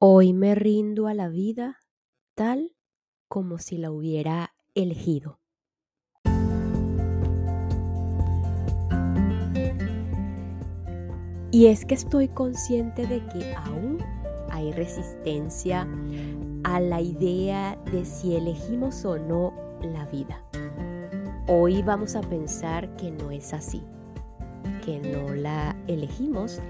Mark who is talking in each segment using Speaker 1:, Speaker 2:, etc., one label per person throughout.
Speaker 1: Hoy me rindo a la vida tal como si la hubiera elegido. Y es que estoy consciente de que aún hay resistencia a la idea de si elegimos o no la vida. Hoy vamos a pensar que no es así, que no la elegimos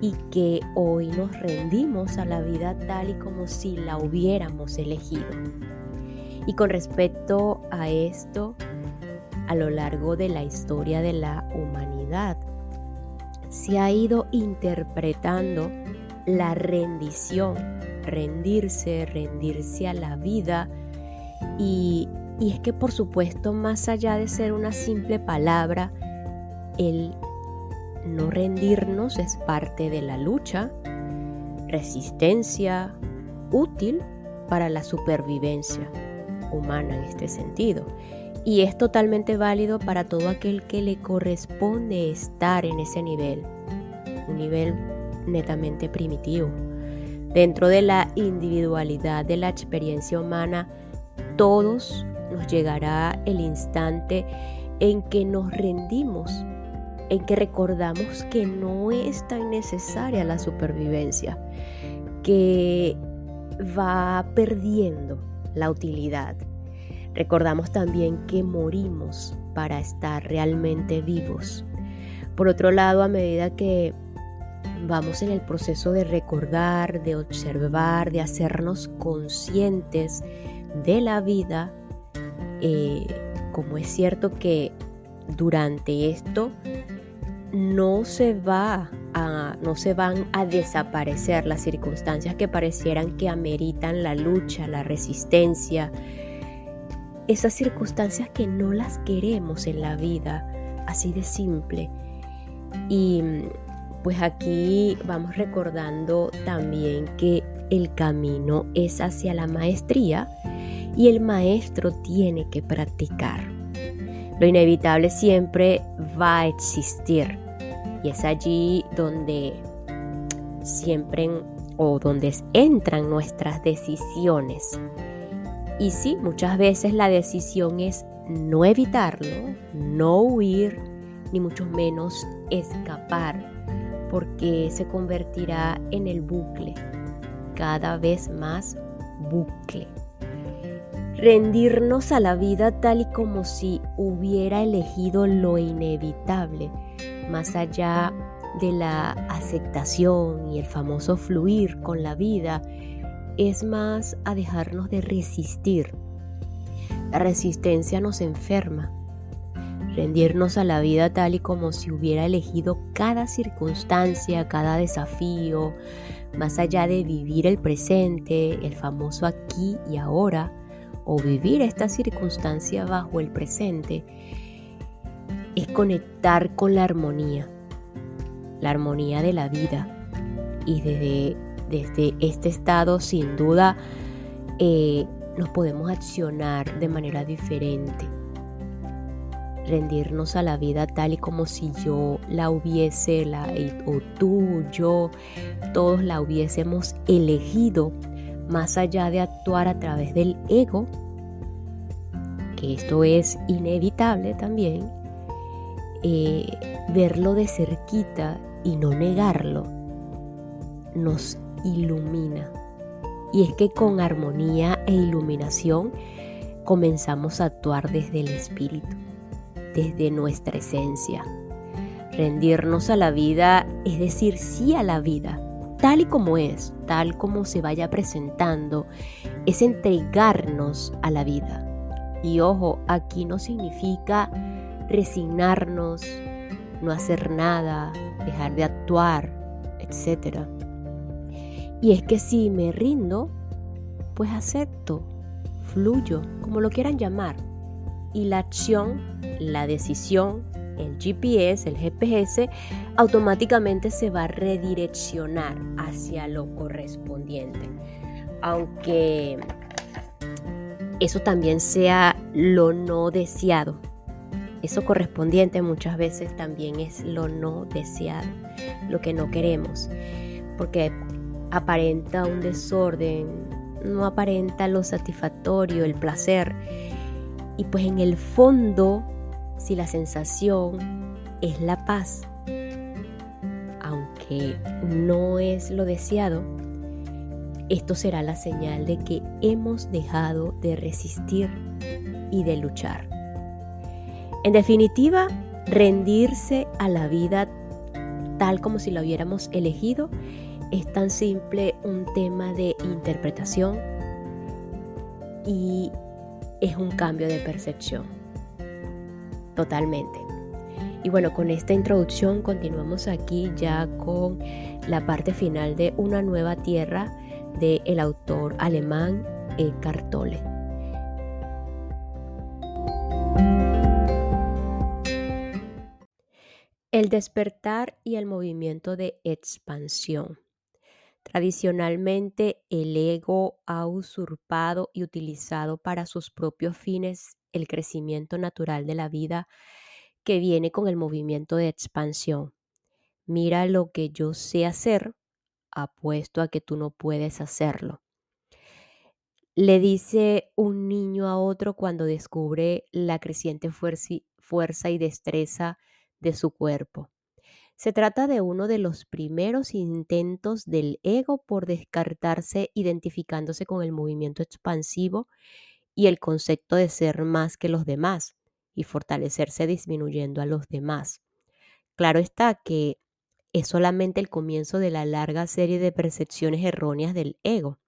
Speaker 1: y que hoy nos rendimos a la vida tal y como si la hubiéramos elegido. Y con respecto a esto, a lo largo de la historia de la humanidad, se ha ido interpretando la rendición, rendirse, rendirse a la vida. Y, y es que por supuesto, más allá de ser una simple palabra, el no rendirnos es parte de la lucha, resistencia, útil para la supervivencia humana en este sentido. Y es totalmente válido para todo aquel que le corresponde estar en ese nivel, un nivel netamente primitivo. Dentro de la individualidad de la experiencia humana, todos nos llegará el instante en que nos rendimos en que recordamos que no es tan necesaria la supervivencia, que va perdiendo la utilidad. Recordamos también que morimos para estar realmente vivos. Por otro lado, a medida que vamos en el proceso de recordar, de observar, de hacernos conscientes de la vida, eh, como es cierto que durante esto no se va a, no se van a desaparecer las circunstancias que parecieran que ameritan la lucha, la resistencia, esas circunstancias que no las queremos en la vida, así de simple. Y pues aquí vamos recordando también que el camino es hacia la maestría y el maestro tiene que practicar. Lo inevitable siempre va a existir y es allí donde siempre o donde entran nuestras decisiones. Y sí, muchas veces la decisión es no evitarlo, no huir, ni mucho menos escapar, porque se convertirá en el bucle, cada vez más bucle. Rendirnos a la vida tal y como si hubiera elegido lo inevitable más allá de la aceptación y el famoso fluir con la vida, es más a dejarnos de resistir. La resistencia nos enferma. Rendirnos a la vida tal y como si hubiera elegido cada circunstancia, cada desafío, más allá de vivir el presente, el famoso aquí y ahora, o vivir esta circunstancia bajo el presente, es conectar con la armonía, la armonía de la vida. Y desde, desde este estado, sin duda, eh, nos podemos accionar de manera diferente. Rendirnos a la vida tal y como si yo la hubiese, o tú, yo, todos la hubiésemos elegido, más allá de actuar a través del ego, que esto es inevitable también, eh, verlo de cerquita y no negarlo nos ilumina. Y es que con armonía e iluminación comenzamos a actuar desde el espíritu, desde nuestra esencia. Rendirnos a la vida es decir sí a la vida, tal y como es, tal como se vaya presentando, es entregarnos a la vida. Y ojo, aquí no significa resignarnos, no hacer nada, dejar de actuar, etc. Y es que si me rindo, pues acepto, fluyo, como lo quieran llamar. Y la acción, la decisión, el GPS, el GPS, automáticamente se va a redireccionar hacia lo correspondiente. Aunque eso también sea lo no deseado, eso correspondiente muchas veces también es lo no deseado, lo que no queremos. Porque aparenta un desorden, no aparenta lo satisfactorio, el placer. Y pues en el fondo, si la sensación es la paz, aunque no es lo deseado, esto será la señal de que hemos dejado de resistir y de luchar. En definitiva, rendirse a la vida tal como si la hubiéramos elegido es tan simple un tema de interpretación y es un cambio de percepción. Totalmente. Y bueno, con esta introducción continuamos aquí ya con la parte final de Una nueva tierra del el autor alemán Eckhart Tolle. El despertar y el movimiento de expansión. Tradicionalmente, el ego ha usurpado y utilizado para sus propios fines el crecimiento natural de la vida que viene con el movimiento de expansión. Mira lo que yo sé hacer, apuesto a que tú no puedes hacerlo. Le dice un niño a otro cuando descubre la creciente fuerza y destreza de su cuerpo. Se trata de uno de los primeros intentos del ego por descartarse identificándose con el movimiento expansivo y el concepto de ser más que los demás y fortalecerse disminuyendo a los demás. Claro está que es solamente el comienzo de la larga serie de percepciones erróneas del ego.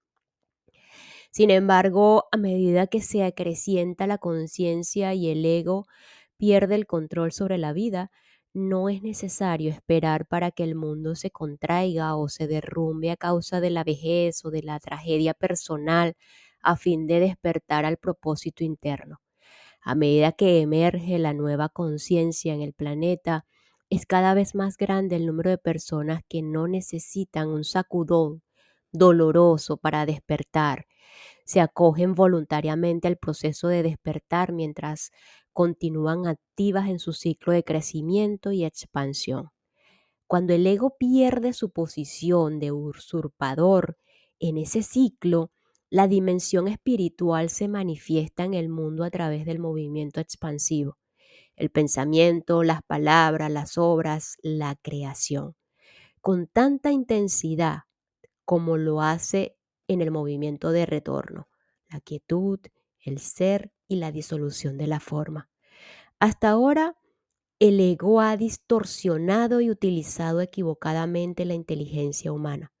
Speaker 1: Sin embargo, a medida que se acrecienta la conciencia y el ego pierde el control sobre la vida, no es necesario esperar para que el mundo se contraiga o se derrumbe a causa de la vejez o de la tragedia personal a fin de despertar al propósito interno. A medida que emerge la nueva conciencia en el planeta, es cada vez más grande el número de personas que no necesitan un sacudón doloroso para despertar. Se acogen voluntariamente al proceso de despertar mientras continúan activas en su ciclo de crecimiento y expansión. Cuando el ego pierde su posición de usurpador en ese ciclo, la dimensión espiritual se manifiesta en el mundo a través del movimiento expansivo, el pensamiento, las palabras, las obras, la creación, con tanta intensidad como lo hace en el movimiento de retorno, la quietud, el ser y la disolución de la forma. Hasta ahora, el ego ha distorsionado y utilizado equivocadamente la inteligencia humana,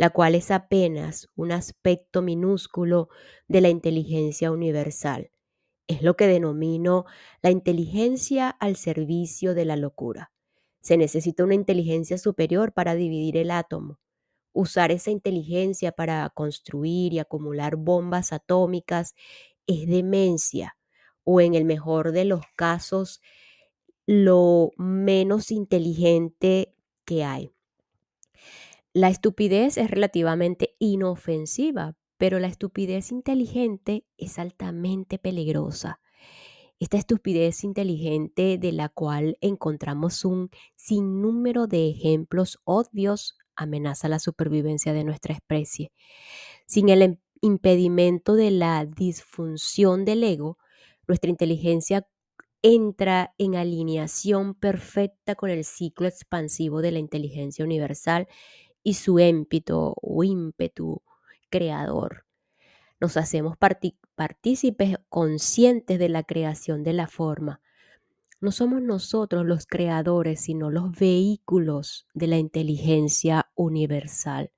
Speaker 1: la cual es apenas un aspecto minúsculo de la inteligencia universal. Es lo que denomino la inteligencia al servicio de la locura. Se necesita una inteligencia superior para dividir el átomo, usar esa inteligencia para construir y acumular bombas atómicas es demencia o en el mejor de los casos lo menos inteligente que hay. La estupidez es relativamente inofensiva, pero la estupidez inteligente es altamente peligrosa. Esta estupidez inteligente de la cual encontramos un sinnúmero de ejemplos obvios amenaza la supervivencia de nuestra especie. Sin el impedimento de la disfunción del ego, nuestra inteligencia entra en alineación perfecta con el ciclo expansivo de la inteligencia universal y su émpito o ímpetu creador. Nos hacemos partícipes conscientes de la creación de la forma. No somos nosotros los creadores, sino los vehículos de la inteligencia universal.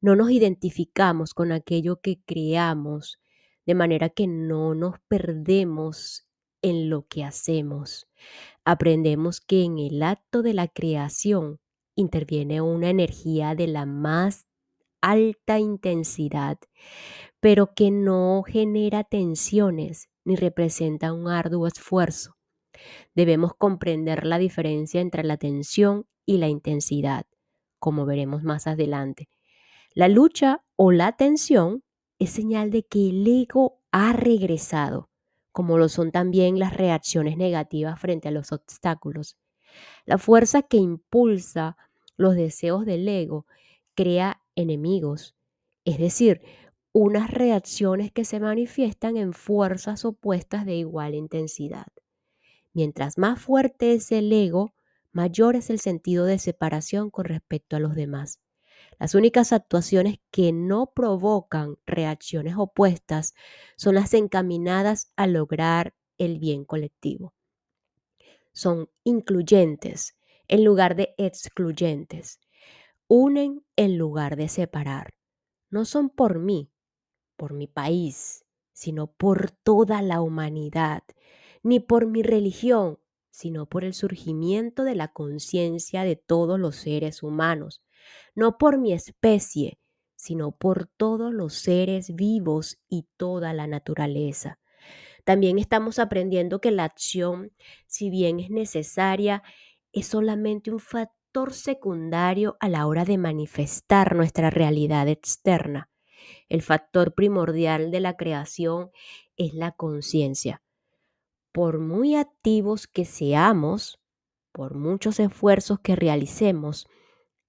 Speaker 1: No nos identificamos con aquello que creamos, de manera que no nos perdemos en lo que hacemos. Aprendemos que en el acto de la creación interviene una energía de la más alta intensidad, pero que no genera tensiones ni representa un arduo esfuerzo. Debemos comprender la diferencia entre la tensión y la intensidad, como veremos más adelante. La lucha o la tensión es señal de que el ego ha regresado, como lo son también las reacciones negativas frente a los obstáculos. La fuerza que impulsa los deseos del ego crea enemigos, es decir, unas reacciones que se manifiestan en fuerzas opuestas de igual intensidad. Mientras más fuerte es el ego, mayor es el sentido de separación con respecto a los demás. Las únicas actuaciones que no provocan reacciones opuestas son las encaminadas a lograr el bien colectivo. Son incluyentes en lugar de excluyentes. Unen en lugar de separar. No son por mí, por mi país, sino por toda la humanidad, ni por mi religión, sino por el surgimiento de la conciencia de todos los seres humanos, no por mi especie, sino por todos los seres vivos y toda la naturaleza. También estamos aprendiendo que la acción, si bien es necesaria, es solamente un factor secundario a la hora de manifestar nuestra realidad externa. El factor primordial de la creación es la conciencia. Por muy activos que seamos, por muchos esfuerzos que realicemos,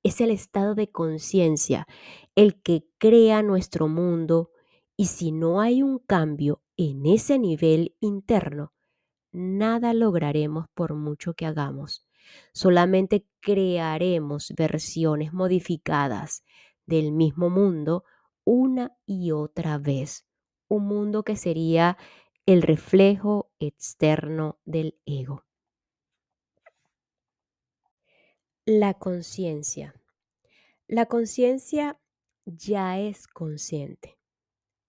Speaker 1: es el estado de conciencia el que crea nuestro mundo y si no hay un cambio en ese nivel interno, nada lograremos por mucho que hagamos. Solamente crearemos versiones modificadas del mismo mundo una y otra vez. Un mundo que sería el reflejo externo del ego. La conciencia. La conciencia ya es consciente.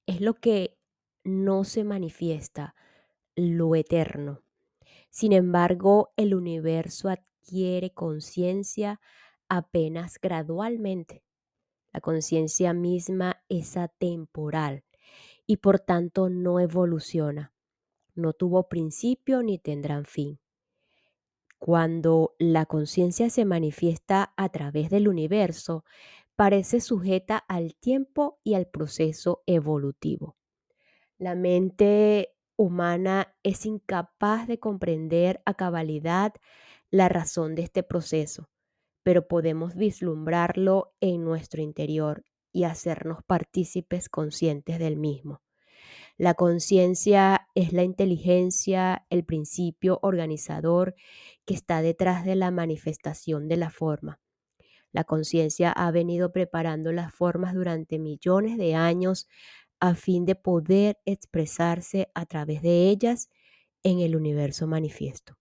Speaker 1: Es lo que no se manifiesta, lo eterno. Sin embargo, el universo adquiere conciencia apenas gradualmente. La conciencia misma es atemporal y por tanto no evoluciona. No tuvo principio ni tendrán fin. Cuando la conciencia se manifiesta a través del universo, parece sujeta al tiempo y al proceso evolutivo. La mente humana es incapaz de comprender a cabalidad la razón de este proceso, pero podemos vislumbrarlo en nuestro interior y hacernos partícipes conscientes del mismo. La conciencia es la inteligencia, el principio organizador que está detrás de la manifestación de la forma. La conciencia ha venido preparando las formas durante millones de años a fin de poder expresarse a través de ellas en el universo manifiesto.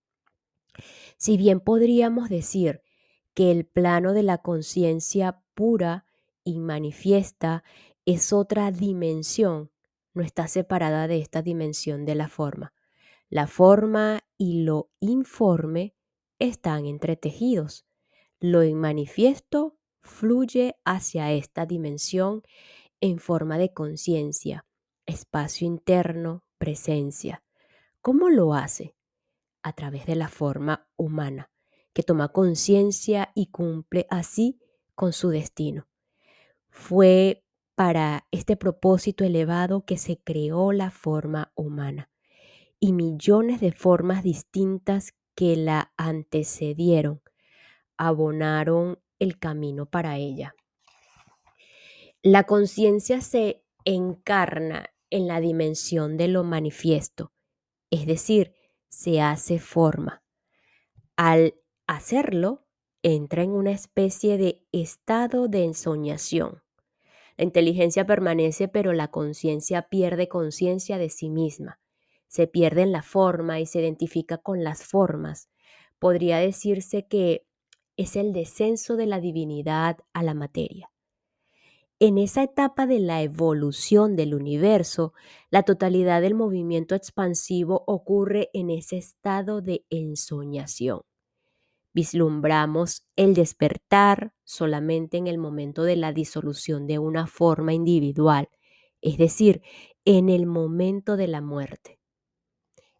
Speaker 1: Si bien podríamos decir que el plano de la conciencia pura y manifiesta es otra dimensión, no está separada de esta dimensión de la forma. La forma y lo informe están entretejidos. Lo inmanifiesto fluye hacia esta dimensión en forma de conciencia, espacio interno, presencia. ¿Cómo lo hace? A través de la forma humana, que toma conciencia y cumple así con su destino. Fue para este propósito elevado que se creó la forma humana y millones de formas distintas que la antecedieron abonaron el camino para ella. La conciencia se encarna en la dimensión de lo manifiesto, es decir, se hace forma. Al hacerlo, entra en una especie de estado de ensoñación la inteligencia permanece, pero la conciencia pierde conciencia de sí misma. Se pierde en la forma y se identifica con las formas. Podría decirse que es el descenso de la divinidad a la materia. En esa etapa de la evolución del universo, la totalidad del movimiento expansivo ocurre en ese estado de ensoñación. Vislumbramos el despertar solamente en el momento de la disolución de una forma individual, es decir, en el momento de la muerte.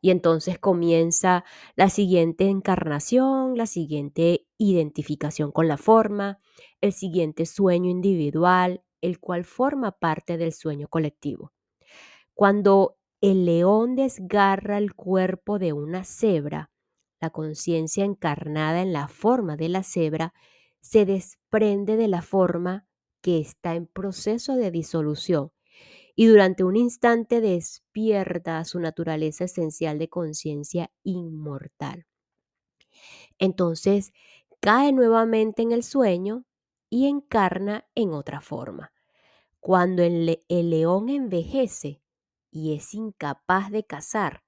Speaker 1: Y entonces comienza la siguiente encarnación, la siguiente identificación con la forma, el siguiente sueño individual, el cual forma parte del sueño colectivo. Cuando el león desgarra el cuerpo de una cebra, la conciencia encarnada en la forma de la cebra se desprende de la forma que está en proceso de disolución y durante un instante despierta su naturaleza esencial de conciencia inmortal. Entonces cae nuevamente en el sueño y encarna en otra forma. Cuando el, león envejece y es incapaz de cazar,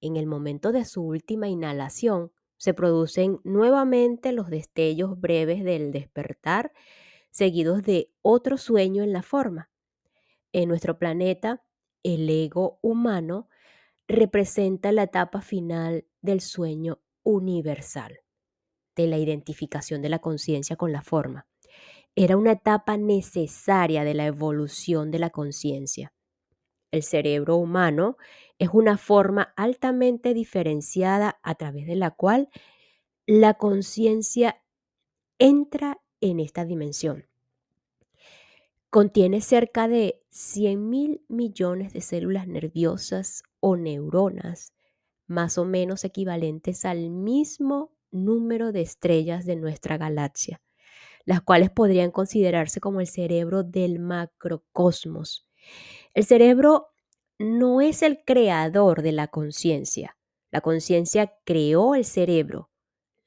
Speaker 1: en el momento de su última inhalación, se producen nuevamente los destellos breves del despertar, seguidos de otro sueño en la forma. En nuestro planeta, el ego humano representa la etapa final del sueño universal, de la identificación de la conciencia con la forma. Era una etapa necesaria de la evolución de la conciencia. El cerebro humano es una forma altamente diferenciada a través de la cual la conciencia entra en esta dimensión. Contiene cerca de 100 mil millones de células nerviosas o neuronas, más o menos equivalentes al mismo número de estrellas de nuestra galaxia, las cuales podrían considerarse como el cerebro del macrocosmos. El cerebro no es el creador de la conciencia. La conciencia creó el cerebro,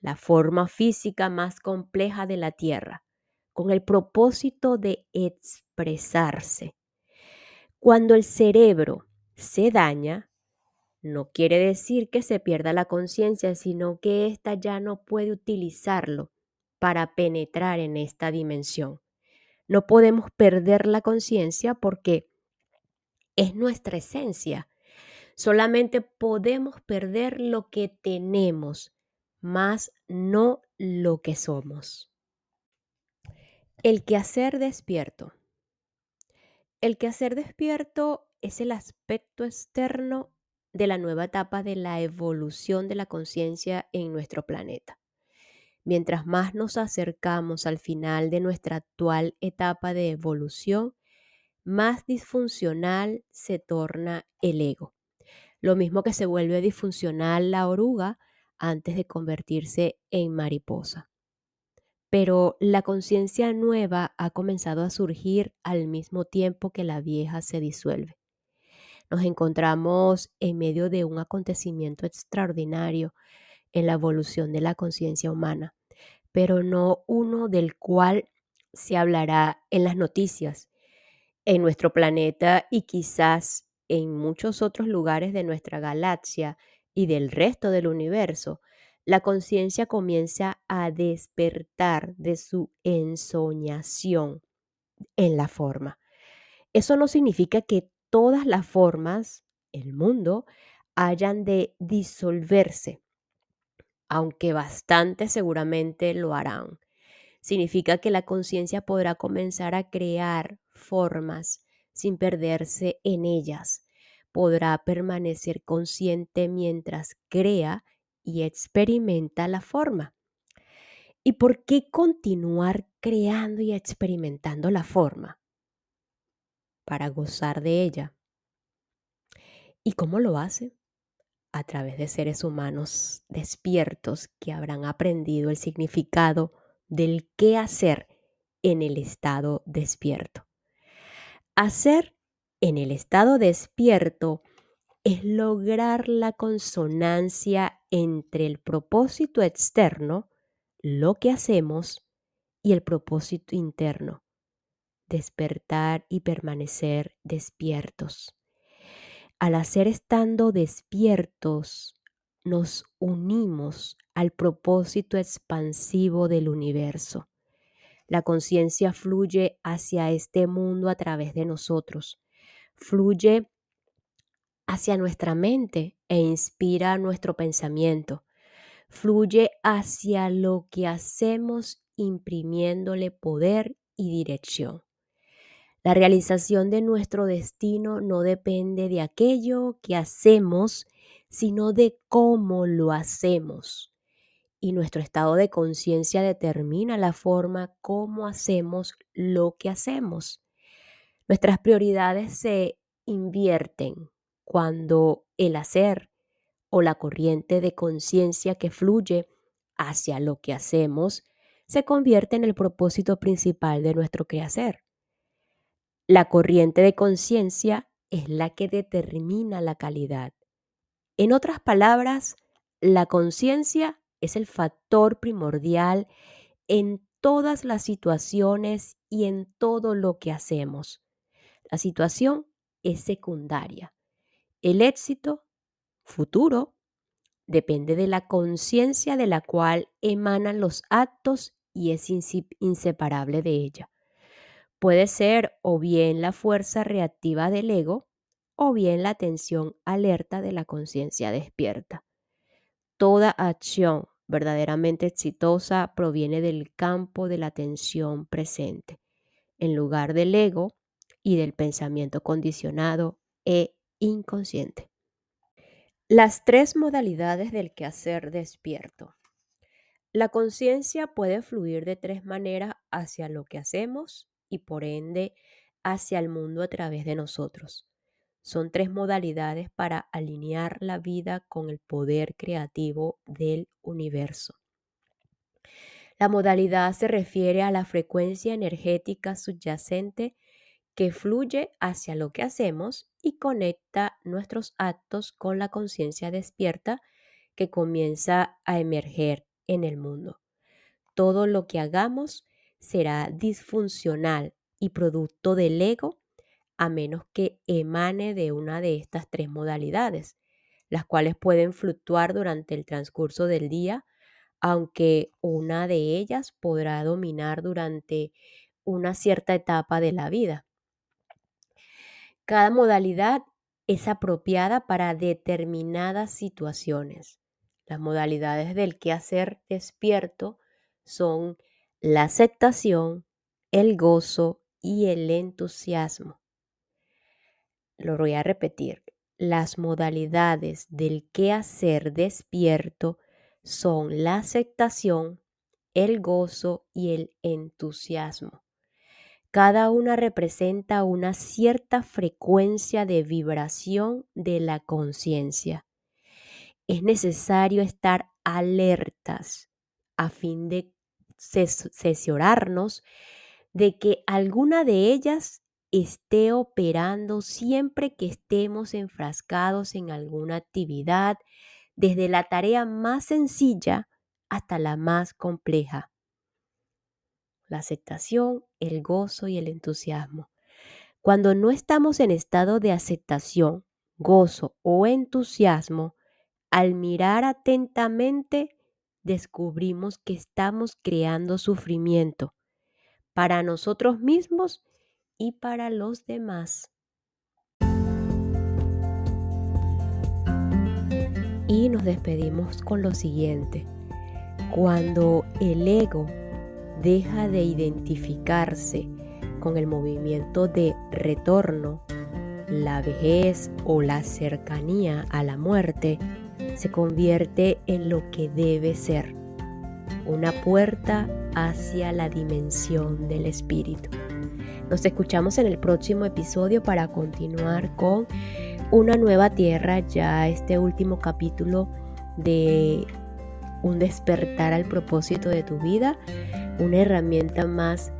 Speaker 1: la forma física más compleja de la Tierra, con el propósito de expresarse. Cuando el cerebro se daña, no quiere decir que se pierda la conciencia, sino que ésta ya no puede utilizarlo para penetrar en esta dimensión. No podemos perder la conciencia porque es nuestra esencia. Solamente podemos perder lo que tenemos, más no lo que somos. El quehacer despierto. El quehacer despierto es el aspecto externo de la nueva etapa de la evolución de la conciencia en nuestro planeta. Mientras más nos acercamos al final de nuestra actual etapa de evolución, más disfuncional se torna el ego. Lo mismo que se vuelve disfuncional la oruga antes de convertirse en mariposa. Pero la conciencia nueva ha comenzado a surgir al mismo tiempo que la vieja se disuelve. Nos encontramos en medio de un acontecimiento extraordinario en la evolución de la conciencia humana, pero no uno del cual se hablará en las noticias en nuestro planeta y quizás en muchos otros lugares de nuestra galaxia y del resto del universo, la conciencia comienza a despertar de su ensoñación en la forma. Eso no significa que todas las formas, el mundo, hayan de disolverse, aunque bastante seguramente lo harán significa que la conciencia podrá comenzar a crear formas sin perderse en ellas. Podrá permanecer consciente mientras crea y experimenta la forma. ¿Y por qué continuar creando y experimentando la forma? Para gozar de ella. ¿Y cómo lo hace? A través de seres humanos despiertos que habrán aprendido el significado del qué hacer en el estado despierto. Hacer en el estado despierto es lograr la consonancia entre el propósito externo, lo que hacemos, y el propósito interno, despertar y permanecer despiertos. Al hacer estando despiertos, nos unimos al propósito expansivo del universo. La conciencia fluye hacia este mundo a través de nosotros, fluye hacia nuestra mente e inspira nuestro pensamiento, fluye hacia lo que hacemos imprimiéndole poder y dirección. La realización de nuestro destino no depende de aquello que hacemos, sino de cómo lo hacemos y nuestro estado de conciencia determina la forma como hacemos lo que hacemos. Nuestras prioridades se invierten cuando el hacer o la corriente de conciencia que fluye hacia lo que hacemos se convierte en el propósito principal de nuestro quehacer. La corriente de conciencia es la que determina la calidad. En otras palabras, la conciencia es el factor primordial en todas las situaciones y en todo lo que hacemos. La situación es secundaria. El éxito futuro depende de la conciencia de la cual emanan los actos y es inseparable de ella. Puede ser o bien la fuerza reactiva del ego o bien la atención alerta de la conciencia despierta. Toda acción verdaderamente exitosa proviene del campo de la atención presente, en lugar del ego y del pensamiento condicionado e inconsciente. Las tres modalidades del quehacer despierto. La conciencia puede fluir de tres maneras hacia lo que hacemos y por ende hacia el mundo a través de nosotros. Son tres modalidades para alinear la vida con el poder creativo del universo. La modalidad se refiere a la frecuencia energética subyacente que fluye hacia lo que hacemos y conecta nuestros actos con la conciencia despierta que comienza a emerger en el mundo. Todo lo que hagamos será disfuncional y producto del ego a menos que emane de una de estas tres modalidades, las cuales pueden fluctuar durante el transcurso del día, aunque una de ellas podrá dominar durante una cierta etapa de la vida. Cada modalidad es apropiada para determinadas situaciones. Las modalidades del quehacer despierto son la aceptación, el gozo y el entusiasmo. Lo voy a repetir. Las modalidades del quehacer despierto son la aceptación, el gozo y el entusiasmo. Cada una representa una cierta frecuencia de vibración de la conciencia. Es necesario estar alertas a fin de sesionarnos de que alguna de ellas esté operando siempre que estemos enfrascados en alguna actividad, desde la tarea más sencilla hasta la más compleja la aceptación, el gozo y el entusiasmo. Cuando no estamos en estado de aceptación, gozo o entusiasmo, al mirar atentamente, descubrimos que estamos creando sufrimiento para nosotros mismos y para los demás. Y nos despedimos con lo siguiente. Cuando el ego deja de identificarse con el movimiento de retorno, la vejez o la cercanía a la muerte, se convierte en lo que debe ser, una puerta hacia la dimensión del espíritu. Nos escuchamos en el próximo episodio para continuar con una nueva tierra, ya este último capítulo de un despertar al propósito de tu vida, una herramienta más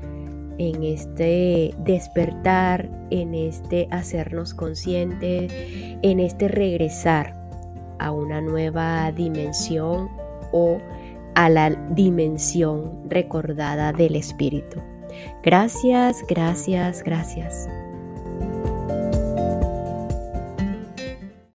Speaker 1: en este despertar, en este hacernos conscientes, en este regresar a una nueva dimensión o a la dimensión recordada del espíritu. Gracias, gracias, gracias.